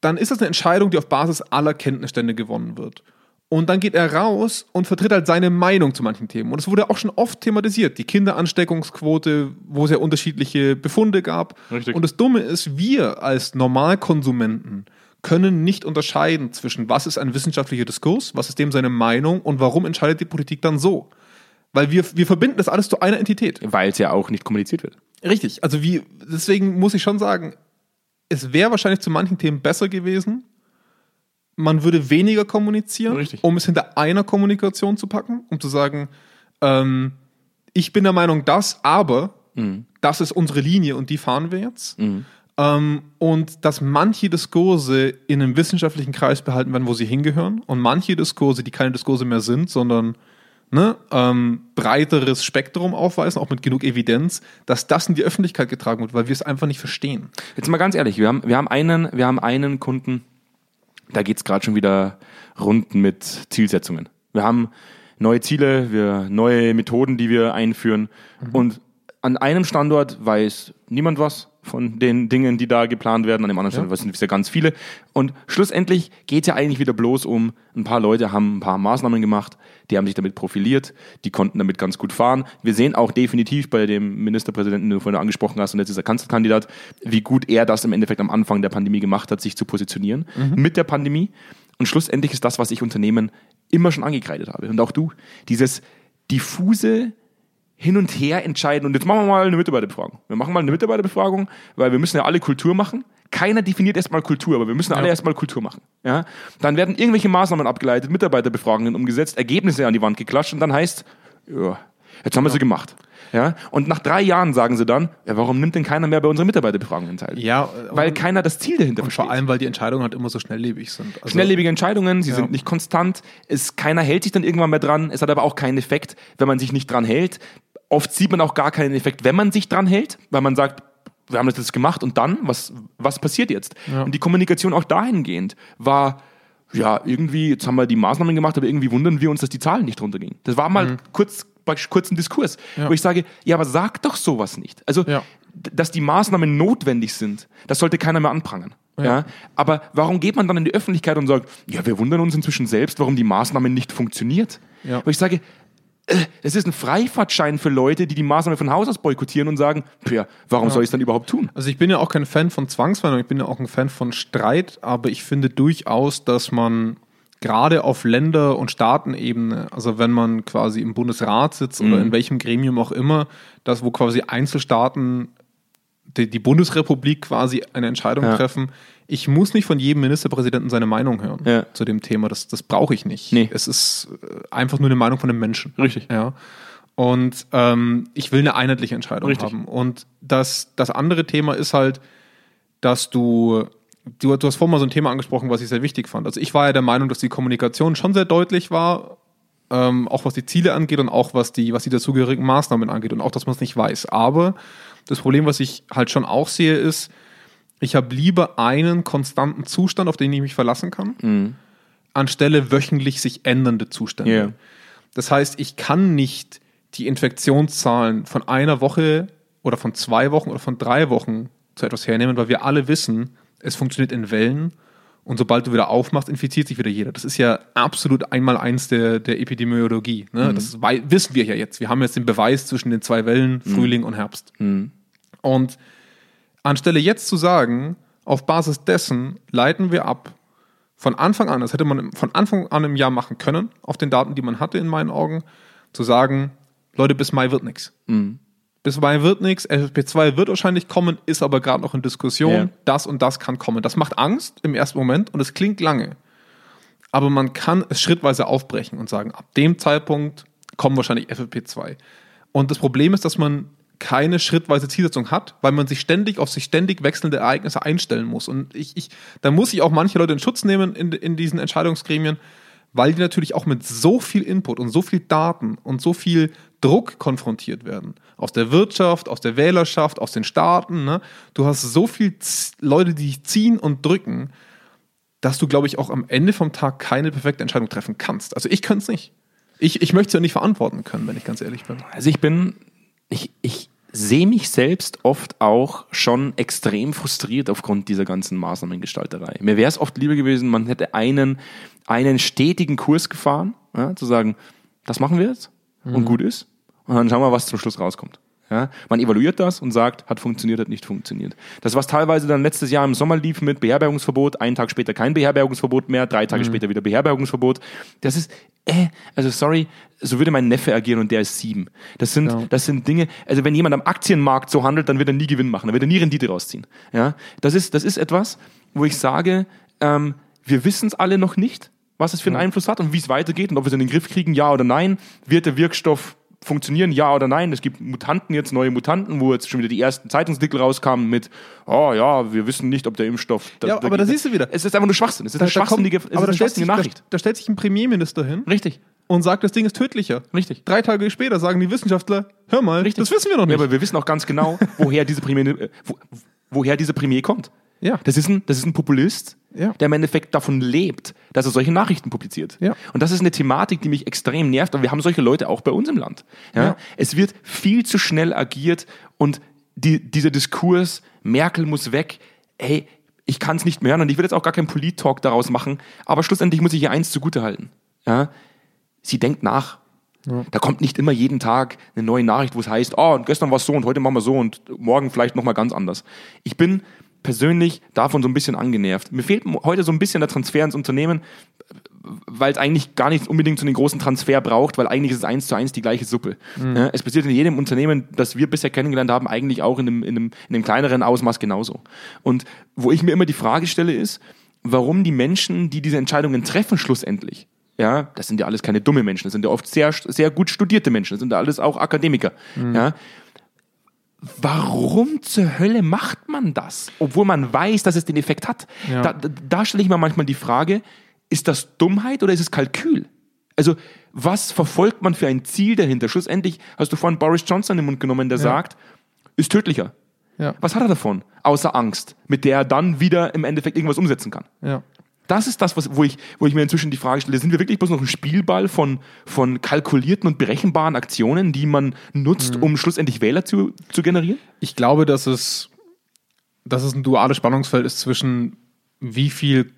dann ist das eine Entscheidung, die auf Basis aller Kenntnisstände gewonnen wird. Und dann geht er raus und vertritt halt seine Meinung zu manchen Themen. Und es wurde auch schon oft thematisiert. Die Kinderansteckungsquote, wo es ja unterschiedliche Befunde gab. Richtig. Und das Dumme ist, wir als Normalkonsumenten können nicht unterscheiden zwischen, was ist ein wissenschaftlicher Diskurs, was ist dem seine Meinung und warum entscheidet die Politik dann so. Weil wir, wir verbinden das alles zu einer Entität. Weil es ja auch nicht kommuniziert wird. Richtig. Also wie, deswegen muss ich schon sagen, es wäre wahrscheinlich zu manchen Themen besser gewesen. Man würde weniger kommunizieren, Richtig. um es hinter einer Kommunikation zu packen, um zu sagen, ähm, ich bin der Meinung, das, aber das ist unsere Linie und die fahren wir jetzt. Ähm, und dass manche Diskurse in einem wissenschaftlichen Kreis behalten werden, wo sie hingehören, und manche Diskurse, die keine Diskurse mehr sind, sondern ne, ähm, breiteres Spektrum aufweisen, auch mit genug Evidenz, dass das in die Öffentlichkeit getragen wird, weil wir es einfach nicht verstehen. Jetzt mal ganz ehrlich, wir haben, wir haben, einen, wir haben einen Kunden, da geht's gerade schon wieder rund mit Zielsetzungen. Wir haben neue Ziele, wir, neue Methoden, die wir einführen. Und an einem Standort weiß niemand was von den Dingen, die da geplant werden. An dem anderen Standort sind es ja ganz viele. Und schlussendlich geht's ja eigentlich wieder bloß um, ein paar Leute haben ein paar Maßnahmen gemacht, die haben sich damit profiliert, die konnten damit ganz gut fahren. Wir sehen auch definitiv bei dem Ministerpräsidenten, den du vorhin angesprochen hast, und jetzt ist er Kanzlerkandidat, wie gut er das im Endeffekt am Anfang der Pandemie gemacht hat, sich zu positionieren mit der Pandemie. Und schlussendlich ist das, was ich Unternehmen immer schon angekreidet habe. Und auch du, dieses diffuse hin und her entscheiden. Und jetzt machen wir mal eine Mitarbeiterbefragung. Wir machen mal eine Mitarbeiterbefragung, weil wir müssen ja alle Kultur machen. Keiner definiert erstmal Kultur, aber wir müssen alle Ja. erstmal Kultur machen. Ja? Dann werden irgendwelche Maßnahmen abgeleitet, Mitarbeiterbefragungen umgesetzt, Ergebnisse an die Wand geklatscht und dann heißt, ja, jetzt haben wir sie gemacht. Ja? Und nach drei Jahren sagen sie dann, ja, warum nimmt denn keiner mehr bei unseren Mitarbeiterbefragungen teil? Ja, Weil keiner das Ziel dahinter und versteht. vor allem, weil die Entscheidungen halt immer so schnelllebig sind. Also, Schnelllebige Entscheidungen, sie Ja. sind nicht konstant, es, keiner hält sich dann irgendwann mehr dran, es hat aber auch keinen Effekt, wenn man sich nicht dran hält. Oft sieht man auch gar keinen Effekt, wenn man sich dran hält, weil man sagt, wir haben das jetzt gemacht und dann, was, was passiert jetzt? Ja. Und die Kommunikation auch dahingehend war, ja, irgendwie, jetzt haben wir die Maßnahmen gemacht, aber irgendwie wundern wir uns, dass die Zahlen nicht runtergingen. Das war mal kurz, praktisch kurz ein Diskurs, Mhm. Ja. wo ich sage, ja, aber sag doch sowas nicht. Also, Ja. dass die Maßnahmen notwendig sind, das sollte keiner mehr anprangern. Ja. Aber warum geht man dann in die Öffentlichkeit und sagt, ja, wir wundern uns inzwischen selbst, warum die Maßnahme nicht funktioniert? Ja. Wo ich sage, es ist ein Freifahrtschein für Leute, die die Maßnahme von Haus aus boykottieren und sagen, ja, warum soll ich es dann überhaupt tun? Also ich bin ja auch kein Fan von Zwangsmeinung, ich bin ja auch ein Fan von Streit, aber ich finde durchaus, dass man gerade auf Länder- und Staatenebene, also wenn man quasi im Bundesrat sitzt oder in welchem Gremium auch immer, das wo quasi Einzelstaaten die, die Bundesrepublik quasi eine Entscheidung Ja. treffen. Ich muss nicht von jedem Ministerpräsidenten seine Meinung hören Ja. zu dem Thema. Das, das brauche ich nicht. Nee. Es ist äh, einfach nur eine Meinung von einem Menschen. Richtig. Ja. Und ähm, ich will eine einheitliche Entscheidung Richtig. haben. Und das, das andere Thema ist halt, dass du, du, du hast vorhin mal so ein Thema angesprochen, was ich sehr wichtig fand. Also ich war ja der Meinung, dass die Kommunikation schon sehr deutlich war, ähm, auch was die Ziele angeht und auch was die, was die dazugehörigen Maßnahmen angeht und auch, dass man es nicht weiß. Aber das Problem, was ich halt schon auch sehe, ist, ich habe lieber einen konstanten Zustand, auf den ich mich verlassen kann, anstelle wöchentlich sich ändernde Zustände. Ja. Das heißt, ich kann nicht die Infektionszahlen von einer Woche oder von zwei Wochen oder von drei Wochen zu etwas hernehmen, weil wir alle wissen, es funktioniert in Wellen und sobald du wieder aufmachst, infiziert sich wieder jeder. Das ist ja absolut einmal eins der, der Epidemiologie. Ne? Das wei- wissen wir ja jetzt. Wir haben jetzt den Beweis zwischen den zwei Wellen, Frühling und Herbst. Und anstelle jetzt zu sagen, auf Basis dessen leiten wir ab, von Anfang an, das hätte man von Anfang an im Jahr machen können, auf den Daten, die man hatte in meinen Augen, zu sagen, Leute, bis Mai wird nichts. FFP2 wird nichts, FFP2 wird wahrscheinlich kommen, ist aber gerade noch in Diskussion. Ja. Das und das kann kommen. Das macht Angst im ersten Moment und es klingt lange. Aber man kann es schrittweise aufbrechen und sagen, ab dem Zeitpunkt kommen wahrscheinlich FFP2. Und das Problem ist, dass man keine schrittweise Zielsetzung hat, weil man sich ständig auf sich ständig wechselnde Ereignisse einstellen muss. Und ich, ich, da muss ich auch manche Leute in Schutz nehmen in, in diesen Entscheidungsgremien, weil die natürlich auch mit so viel Input und so viel Daten und so viel Druck konfrontiert werden. Aus der Wirtschaft, aus der Wählerschaft, aus den Staaten. Ne? Du hast so viel Leute, die dich ziehen und drücken, dass du, glaube ich, auch am Ende vom Tag keine perfekte Entscheidung treffen kannst. Also ich könnte es nicht. Ich, ich möchte es ja nicht verantworten können, wenn ich ganz ehrlich bin. Also ich bin, ich, ich sehe mich selbst oft auch schon extrem frustriert aufgrund dieser ganzen Maßnahmengestalterei. Mir wäre es oft lieber gewesen, man hätte einen, einen stetigen Kurs gefahren, ja, zu sagen, das machen wir jetzt und gut ist. Und dann schauen wir, was zum Schluss rauskommt. Ja, man evaluiert das und sagt, hat funktioniert, hat nicht funktioniert. Das, was teilweise dann letztes Jahr im Sommer lief mit Beherbergungsverbot, einen Tag später kein Beherbergungsverbot mehr, drei Tage später wieder Beherbergungsverbot. Das ist, äh, also sorry, so würde mein Neffe agieren und der ist sieben. Das sind, Ja. das sind Dinge, also wenn jemand am Aktienmarkt so handelt, dann wird er nie Gewinn machen, dann wird er nie Rendite rausziehen. Ja, das ist, das ist etwas, wo ich sage, ähm, wir wissen es alle noch nicht, was es für einen Einfluss hat und wie es weitergeht und ob wir es in den Griff kriegen, ja oder nein. Wird der Wirkstoff funktionieren, ja oder nein? Es gibt Mutanten jetzt, neue Mutanten, wo jetzt schon wieder die ersten Zeitungsartikel rauskamen mit, oh ja, wir wissen nicht, ob der Impfstoff. Ja, aber da siehst du wieder. Es ist einfach nur Schwachsinn. Es ist eine Da- da kommt- schwachsinnige, ist aber da eine stellt, sich, schwachsinnige da, Nachricht. da stellt sich ein Premierminister hin Richtig, und sagt, das Ding ist tödlicher. richtig. Drei Tage später sagen die Wissenschaftler, hör mal, Richtig. das wissen wir noch Ja, nicht. aber wir wissen auch ganz genau, woher diese Premier, äh, (laughs) wo, woher diese Premier kommt. Ja. Das ist ein, das ist ein Populist, Ja. der im Endeffekt davon lebt, dass er solche Nachrichten publiziert. Ja. Und das ist eine Thematik, die mich extrem nervt. Und wir haben solche Leute auch bei uns im Land. Ja? Ja. Es wird viel zu schnell agiert und die, dieser Diskurs, Merkel muss weg, hey, ich kann es nicht mehr hören und ich will jetzt auch gar keinen Polit-Talk daraus machen, aber schlussendlich muss ich ihr eins zugutehalten. Ja? Sie denkt nach. Da kommt nicht immer jeden Tag eine neue Nachricht, wo es heißt, oh, und gestern war es so und heute machen wir so und morgen vielleicht nochmal ganz anders. Ich bin persönlich davon so ein bisschen angenervt. Mir fehlt heute so ein bisschen der Transfer ins Unternehmen, weil es eigentlich gar nicht unbedingt so einen großen Transfer braucht, weil eigentlich ist es eins zu eins die gleiche Suppe. Ja, es passiert in jedem Unternehmen, das wir bisher kennengelernt haben, eigentlich auch in einem, in, einem, in einem kleineren Ausmaß genauso. Und wo ich mir immer die Frage stelle ist, warum die Menschen, die diese Entscheidungen treffen, schlussendlich, ja, das sind ja alles keine dumme Menschen, das sind ja oft sehr, sehr gut studierte Menschen, das sind ja alles auch Akademiker, ja. Warum zur Hölle macht man das? Obwohl man weiß, dass es den Effekt hat. Ja. Da, da, stelle ich mir manchmal die Frage, ist das Dummheit oder ist es Kalkül? Also, was verfolgt man für ein Ziel dahinter? Schlussendlich hast du vorhin Boris Johnson in den Mund genommen, der sagt, ist tödlicher. Ja. Was hat er davon? Außer Angst, mit der er dann wieder im Endeffekt irgendwas umsetzen kann. Ja. Das ist das, was, wo, ich, wo ich mir inzwischen die Frage stelle, sind wir wirklich bloß noch ein Spielball von, von kalkulierten und berechenbaren Aktionen, die man nutzt, um schlussendlich Wähler zu, zu generieren? Ich glaube, dass es, dass es ein duales Spannungsfeld ist zwischen wie viel,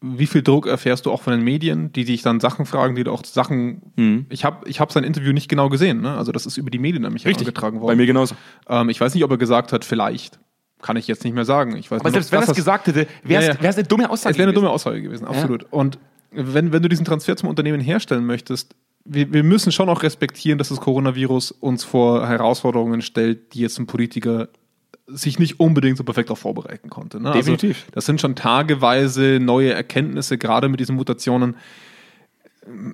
wie viel Druck erfährst du auch von den Medien, die dich dann Sachen fragen, die du auch Sachen. Ich habe ich hab sein Interview nicht genau gesehen, ne? Also das ist über die Medien an mich herangetragen worden. Bei mir genauso. Ähm, ich weiß nicht, ob er gesagt hat, vielleicht. Kann ich jetzt nicht mehr sagen. Ich weiß Aber nur selbst wenn er es gesagt hätte, wäre es Ja, ja. eine dumme Aussage. Es wäre eine gewesen. dumme Aussage gewesen, absolut. Und wenn, wenn du diesen Transfer zum Unternehmen herstellen möchtest, wir, wir müssen schon auch respektieren, dass das Coronavirus uns vor Herausforderungen stellt, die jetzt ein Politiker sich nicht unbedingt so perfekt darauf vorbereiten konnte. Ne? Definitiv. Also, das sind schon tageweise neue Erkenntnisse, gerade mit diesen Mutationen.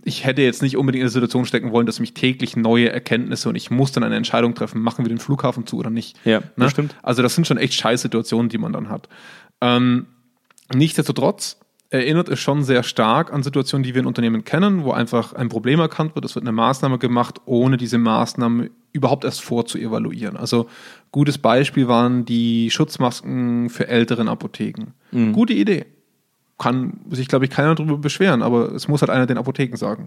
Ich hätte jetzt nicht unbedingt in der Situation stecken wollen, dass mich täglich neue Erkenntnisse und ich muss dann eine Entscheidung treffen, machen wir den Flughafen zu oder nicht. Ja, ne? das stimmt. Also das sind schon echt scheiß Situationen, die man dann hat. Ähm, nichtsdestotrotz erinnert es schon sehr stark an Situationen, die wir in Unternehmen kennen, wo einfach ein Problem erkannt wird, es wird eine Maßnahme gemacht, ohne diese Maßnahme überhaupt erst vorzuevaluieren. Also gutes Beispiel waren die Schutzmasken für älteren Apotheken. Gute Idee. Kann sich, glaube ich, keiner darüber beschweren, aber es muss halt einer den Apotheken sagen.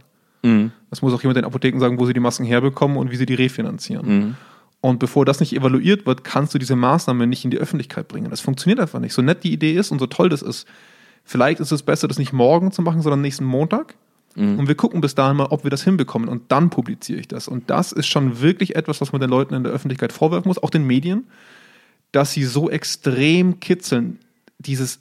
Es muss auch jemand den Apotheken sagen, wo sie die Masken herbekommen und wie sie die refinanzieren. Und bevor das nicht evaluiert wird, kannst du diese Maßnahme nicht in die Öffentlichkeit bringen. Das funktioniert einfach nicht. So nett die Idee ist und so toll das ist, vielleicht ist es besser, das nicht morgen zu machen, sondern nächsten Montag. Und wir gucken bis dahin mal, ob wir das hinbekommen. Und dann publiziere ich das. Und das ist schon wirklich etwas, was man den Leuten in der Öffentlichkeit vorwerfen muss, auch den Medien, dass sie so extrem kitzeln, dieses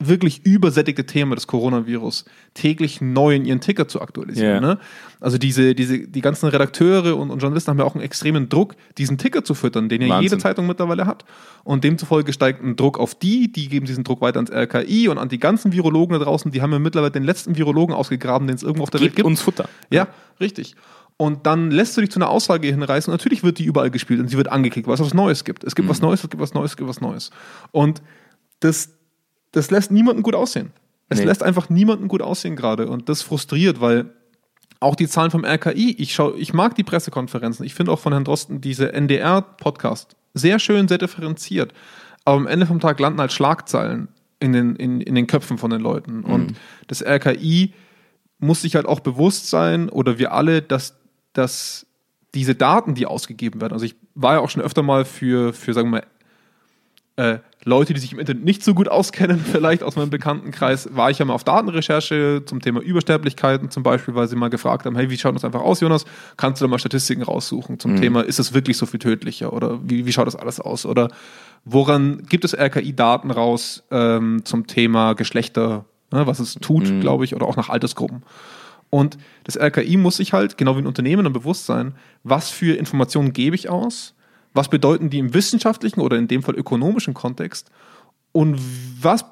wirklich übersättigte Thema des Coronavirus täglich neu in ihren Ticker zu aktualisieren. Ja. Ne? Also diese, diese, die ganzen Redakteure und, und Journalisten haben ja auch einen extremen Druck, diesen Ticker zu füttern, den ja Wahnsinn. jede Zeitung mittlerweile hat. Und demzufolge steigt ein Druck auf die, die geben diesen Druck weiter ans RKI und an die ganzen Virologen da draußen, die haben ja mittlerweile den letzten Virologen ausgegraben, den es irgendwo auf der Welt Gebt gibt. uns Futter. Ja, richtig. Und dann lässt du dich zu einer Aussage hinreißen. Und natürlich wird die überall gespielt und sie wird angeklickt, weil es was Neues gibt. Es gibt was Neues, es gibt was Neues, es gibt was Neues. Und das, das lässt niemanden gut aussehen. Es Nee. lässt einfach niemanden gut aussehen gerade. Und das frustriert, weil auch die Zahlen vom RKI, ich, schau, ich mag die Pressekonferenzen. Ich finde auch von Herrn Drosten diese NDR-Podcast sehr schön, sehr differenziert. Aber am Ende vom Tag landen halt Schlagzeilen in den, in, in den Köpfen von den Leuten. Und das RKI muss sich halt auch bewusst sein, oder wir alle, dass, dass diese Daten, die ausgegeben werden, also ich war ja auch schon öfter mal für, für sagen wir mal, äh, Leute, die sich im Internet nicht so gut auskennen, (laughs) vielleicht aus meinem Bekanntenkreis, war ich ja mal auf Datenrecherche zum Thema Übersterblichkeiten zum Beispiel, weil sie mal gefragt haben, hey, wie schaut das einfach aus, Jonas? Kannst du da mal Statistiken raussuchen zum Thema, ist es wirklich so viel tödlicher oder wie, wie schaut das alles aus? Oder woran gibt es RKI-Daten raus ähm, zum Thema Geschlechter, ne, was es tut, glaube ich, oder auch nach Altersgruppen? Und das RKI muss sich halt, genau wie ein Unternehmen, dann bewusst sein, was für Informationen gebe ich aus, was bedeuten die im wissenschaftlichen oder in dem Fall ökonomischen Kontext? Und was,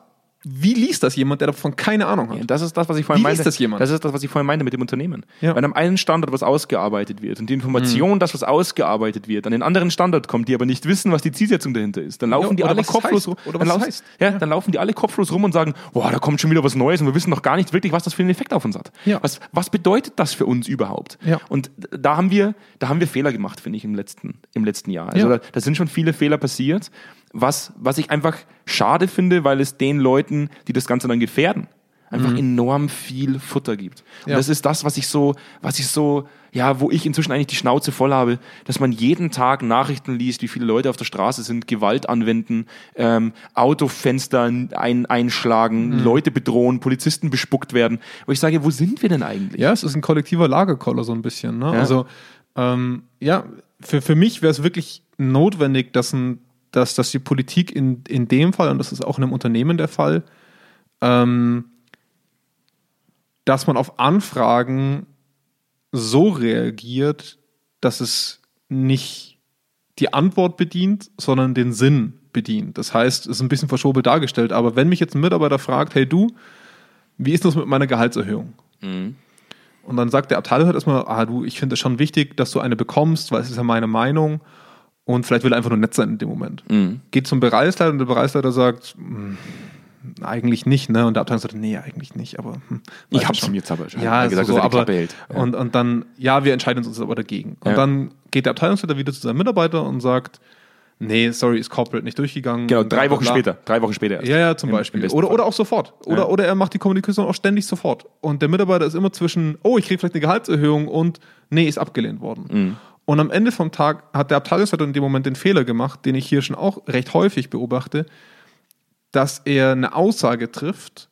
wie liest das jemand, der davon keine Ahnung hat? Ja, das ist das, was ich vorhin Wie liest meinte. das jemand? Das ist das, was ich vorhin meinte mit dem Unternehmen. Ja. Wenn am einen Standort was ausgearbeitet wird und die Information, dass was ausgearbeitet wird, an den anderen Standort kommt, die aber nicht wissen, was die Zielsetzung dahinter ist, dann laufen Ja, die alle kopflos heißt. rum. Oder dann, was laufen- heißt. ja, dann laufen die alle kopflos rum und sagen, boah, da kommt schon wieder was Neues und wir wissen noch gar nicht wirklich, was das für einen Effekt auf uns hat. Was, was bedeutet das für uns überhaupt? Und da haben wir, da haben wir Fehler gemacht, finde ich, im letzten, im letzten Jahr. Also da, da sind schon viele Fehler passiert, was, was ich einfach schade finde, weil es den Leuten, die das Ganze dann gefährden, einfach enorm viel Futter gibt. Und Mhm. Ja. das ist das, was ich so, was ich so, ja, wo ich inzwischen eigentlich die Schnauze voll habe, dass man jeden Tag Nachrichten liest, wie viele Leute auf der Straße sind, Gewalt anwenden, ähm, Autofenster ein, einschlagen, Mhm. Leute bedrohen, Polizisten bespuckt werden. Wo ich sage, wo sind wir denn eigentlich? Ja, es ist ein kollektiver Lagerkoller so ein bisschen. Ne? Also ähm, ja, für, für mich wäre es wirklich notwendig, dass, ein, dass, dass die Politik in, in dem Fall, und das ist auch in einem Unternehmen der Fall, ähm, dass man auf Anfragen so reagiert, dass es nicht die Antwort bedient, sondern den Sinn bedient. Das heißt, es ist ein bisschen verschobelt dargestellt, aber wenn mich jetzt ein Mitarbeiter fragt, hey du, wie ist das mit meiner Gehaltserhöhung? Und dann sagt der Abteilungsleiter erstmal, ah du, ich finde es schon wichtig, dass du eine bekommst, weil es ist ja meine Meinung. Und vielleicht will er einfach nur nett sein in dem Moment. Geht zum Bereichsleiter und der Bereichsleiter sagt, "Hm, eigentlich nicht, ne? Und der Abteilungsleiter, nee, eigentlich nicht, aber hm, Ich hab's schon. jetzt aber schon ja, gesagt, so, die aber. Und, und dann, ja, wir entscheiden uns aber dagegen. Und Ja. dann geht der Abteilungsleiter wieder zu seinem Mitarbeiter und sagt, nee, sorry, ist Corporate nicht durchgegangen. Genau, drei Wochen später. Drei Wochen später erst. Ja, ja, zum Im- im Beispiel. besten Oder, oder auch sofort. Oder, Ja. oder er macht die Kommunikation auch ständig sofort. Und der Mitarbeiter ist immer zwischen, oh, ich kriege vielleicht eine Gehaltserhöhung und nee, ist abgelehnt worden. Mhm. Und am Ende vom Tag hat der Abteilungsleiter in dem Moment den Fehler gemacht, den ich hier schon auch recht häufig beobachte, dass er eine Aussage trifft,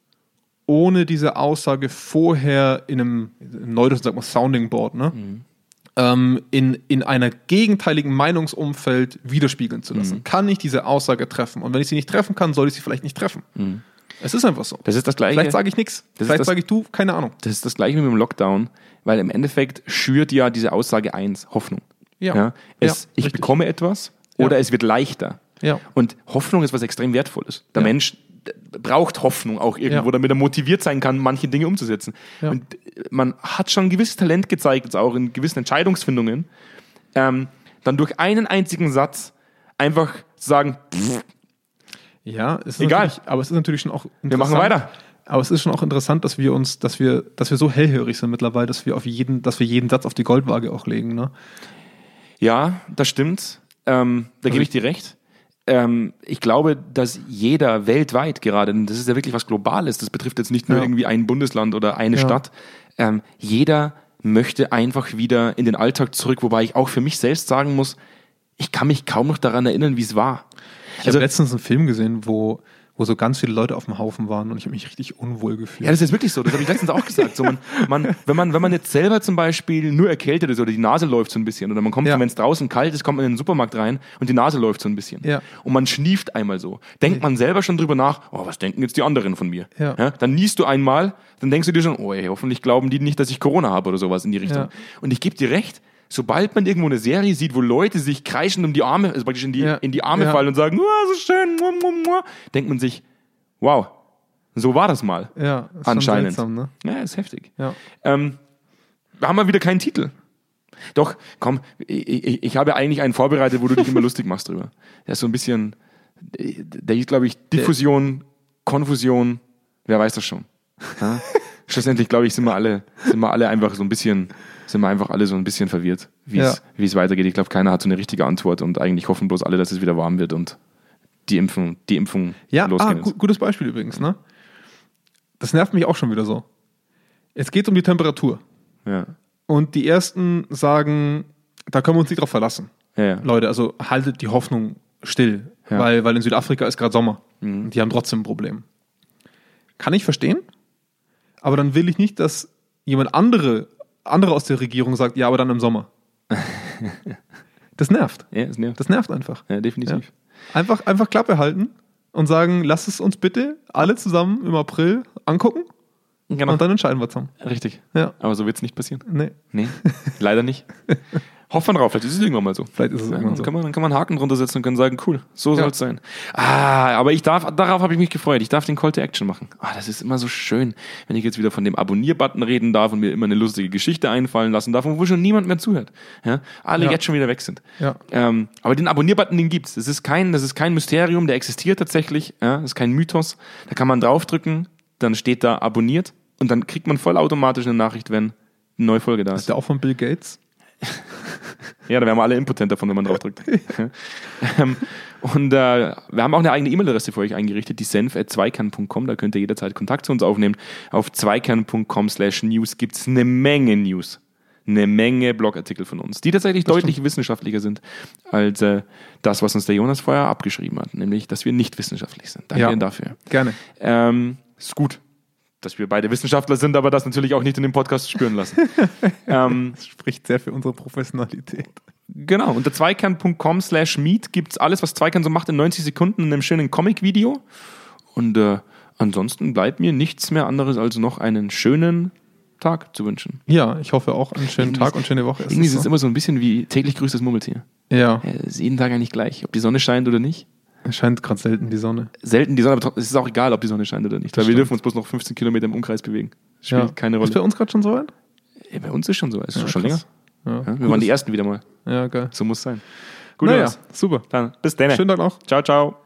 ohne diese Aussage vorher in einem, im Neudeutschen sagt man Sounding Board, ne? Mhm. ähm, in, in einer gegenteiligen Meinungsumfeld widerspiegeln zu Mhm. lassen. Kann ich diese Aussage treffen? Und wenn ich sie nicht treffen kann, soll ich sie vielleicht nicht treffen. Es ist einfach so. Das ist das Gleiche. Vielleicht sage ich nichts. Vielleicht sage ich du, keine Ahnung. Das ist das gleiche wie mit dem Lockdown, weil im Endeffekt schürt ja diese Aussage eins, Hoffnung. Ja. Es, Ja, ich richtig. bekomme etwas oder es wird leichter. Ja. Und Hoffnung ist was extrem Wertvolles. Der Ja. Mensch braucht Hoffnung auch irgendwo, Ja. damit er motiviert sein kann, manche Dinge umzusetzen. Ja. Und äh, man hat schon ein gewisses Talent gezeigt, jetzt auch in gewissen Entscheidungsfindungen, ähm, dann durch einen einzigen Satz einfach zu sagen, pff, Ja, es ist Egal. Aber es ist natürlich schon auch wir machen interessant- weiter. Aber es ist schon auch interessant, dass wir uns, dass wir, dass wir so hellhörig sind mittlerweile, dass wir auf jeden, dass wir jeden Satz auf die Goldwaage auch legen. Ne? Ja, das stimmt. Ähm, da gebe ich dir recht. Ähm, ich glaube, dass jeder weltweit gerade, und das ist ja wirklich was Globales, das betrifft jetzt nicht nur Ja. irgendwie ein Bundesland oder eine Ja. Stadt, ähm, jeder möchte einfach wieder in den Alltag zurück, wobei ich auch für mich selbst sagen muss, ich kann mich kaum noch daran erinnern, wie es war. Ich habe letztens einen Film gesehen, wo, wo so ganz viele Leute auf dem Haufen waren und ich habe mich richtig unwohl gefühlt. Ja, das ist wirklich so. Das habe ich letztens auch gesagt. So, man, man, wenn, man, wenn man jetzt selber zum Beispiel nur erkältet ist oder die Nase läuft so ein bisschen oder man kommt, Ja. wenn es draußen kalt ist, kommt man in den Supermarkt rein und die Nase läuft so ein bisschen. Ja. Und man schnieft einmal so. Denkt man selber schon drüber nach, oh, was denken jetzt die anderen von mir? Ja. dann niest du einmal, dann denkst du dir schon, oh, ey, hoffentlich glauben die nicht, dass ich Corona habe oder sowas in die Richtung. Ja. Und ich gebe dir recht, sobald man irgendwo eine Serie sieht, wo Leute sich kreischend um die Arme, also praktisch in die, Ja. in die Arme Ja. fallen und sagen, oh, so schön, mua, mua, mua, denkt man sich, wow, so war das mal. ja, ist Anscheinend. seltsam, ne? Ja, ist heftig. Ja. Ähm, wir haben wir wieder keinen Titel. Doch, komm, ich, ich, ich habe eigentlich einen vorbereitet, wo du dich immer (laughs) lustig machst drüber. Der ist so ein bisschen, der hieß, glaube ich, Diffusion, Konfusion, wer weiß das schon. (laughs) Schlussendlich, glaube ich, sind wir alle, sind wir alle einfach so ein bisschen, sind wir einfach alle so ein bisschen verwirrt, wie es Ja. es weitergeht. Ich glaube, keiner hat so eine richtige Antwort und eigentlich hoffen bloß alle, dass es wieder warm wird und die Impfung, die Impfung Ja, ah, losgehen. gu gutes Beispiel übrigens, ne? Das nervt mich auch schon wieder so. Es geht um die Temperatur. ja. Und die ersten sagen, da können wir uns nicht drauf verlassen. Ja. Leute, also haltet die Hoffnung still, Ja. weil, weil in Südafrika ist gerade Sommer. Und die haben trotzdem ein Problem. Kann ich verstehen, aber dann will ich nicht, dass jemand andere, andere aus der Regierung sagt, ja, aber dann im Sommer. (laughs) Das nervt. ja, ist nervt. Das nervt einfach. Ja, definitiv. Einfach, einfach Klappe halten und sagen, lass es uns bitte alle zusammen im April angucken Genau. und dann entscheiden wir zusammen. Richtig. Ja. Aber so wird es nicht passieren. Nee, Nee, leider nicht. (laughs) Hoffen wir drauf, vielleicht ist es irgendwann mal so. vielleicht ist es Ja, irgendwann dann, so. kann man, dann kann man einen Haken drunter setzen und kann sagen, cool, so Ja. soll es sein. Ah, aber ich darf, darauf habe ich mich gefreut. Ich darf den Call to Action machen. Ah, das ist immer so schön, wenn ich jetzt wieder von dem Abonnier-Button reden darf und mir immer eine lustige Geschichte einfallen lassen darf und wo schon niemand mehr zuhört. Ja? Alle Ja. jetzt schon wieder weg sind. Ja. Ähm, aber den Abonnier-Button, den gibt's. Das ist kein, das ist kein Mysterium, der existiert tatsächlich. Ja? Das ist kein Mythos. Da kann man draufdrücken, dann steht da abonniert und dann kriegt man vollautomatisch eine Nachricht, wenn eine neue Folge da ist. Ist der auch von Bill Gates? (laughs) Ja, da wären wir alle impotent davon, wenn man drauf drückt. (laughs) ähm, und äh, wir haben auch eine eigene E-Mail-Adresse für euch eingerichtet, die senf.zweikern.com. Da könnt ihr jederzeit Kontakt zu uns aufnehmen. Auf zweikern.com slash news gibt's eine Menge News. Eine Menge Blogartikel von uns, die tatsächlich deutlich wissenschaftlicher sind als äh, das, was uns der Jonas vorher abgeschrieben hat. Nämlich, dass wir nicht wissenschaftlich sind. Danke Ja. Ihnen dafür. Gerne. Ähm, ist gut, dass wir beide Wissenschaftler sind, aber das natürlich auch nicht in dem Podcast spüren lassen. (laughs) ähm, Das spricht sehr für unsere Professionalität. Genau, unter zweikern.com slash meet gibt's alles, was Zweikern so macht in 90 Sekunden in einem schönen Comic-Video. Und äh, ansonsten bleibt mir nichts mehr anderes als noch einen schönen Tag zu wünschen. Ja, ich hoffe auch einen schönen Tag und schöne Woche. Es Irgendwie ist es so. immer so ein bisschen wie täglich grüßt das Murmeltier. Ja, Ja, Es ist jeden Tag eigentlich gleich, ob die Sonne scheint oder nicht. Es scheint gerade selten die Sonne. Selten die Sonne, aber es ist auch egal, ob die Sonne scheint oder nicht, weil wir dürfen uns bloß noch 15 Kilometer im Umkreis bewegen. Das spielt Ja. keine Ist bei Rolle. uns gerade schon so weit? Ja, bei uns ist schon so, es ist Ja, schon länger. krass. Ja, Ja, wir Gutes- waren die Ersten wieder mal. Ja, geil. So muss sein. Gut, Naja, super. Dann bis dann. Schönen Tag noch. Ciao, ciao.